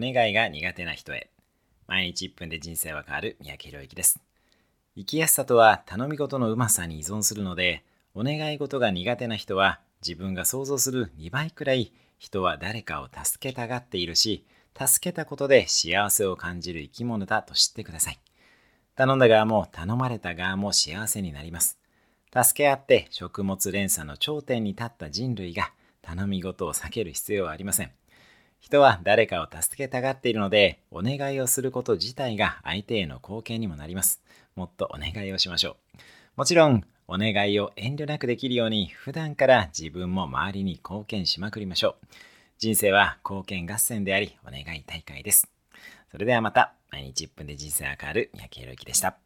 願いが苦手な人へ。毎日1分で人生は変わる。三宅宏之です。生きやすさとは頼み事のうまさに依存するのでお願い事が苦手な人は自分が想像する2倍くらい人は誰かを助けたがっているし助けたことで幸せを感じる生き物だと知ってください。頼んだ側も頼まれた側も幸せになります。助け合って食物連鎖の頂点に立った人類が頼み事を避ける必要はありません。人は誰かを助けたがっているのでお願いをすること自体が相手への貢献にもなります。もっとお願いをしましょう。もちろんお願いを遠慮なくできるように普段から自分も周りに貢献しまくりましょう。人生は貢献合戦でありお願い大会です。それではまた。毎日1分で人生が変わる。三宅宏之でした。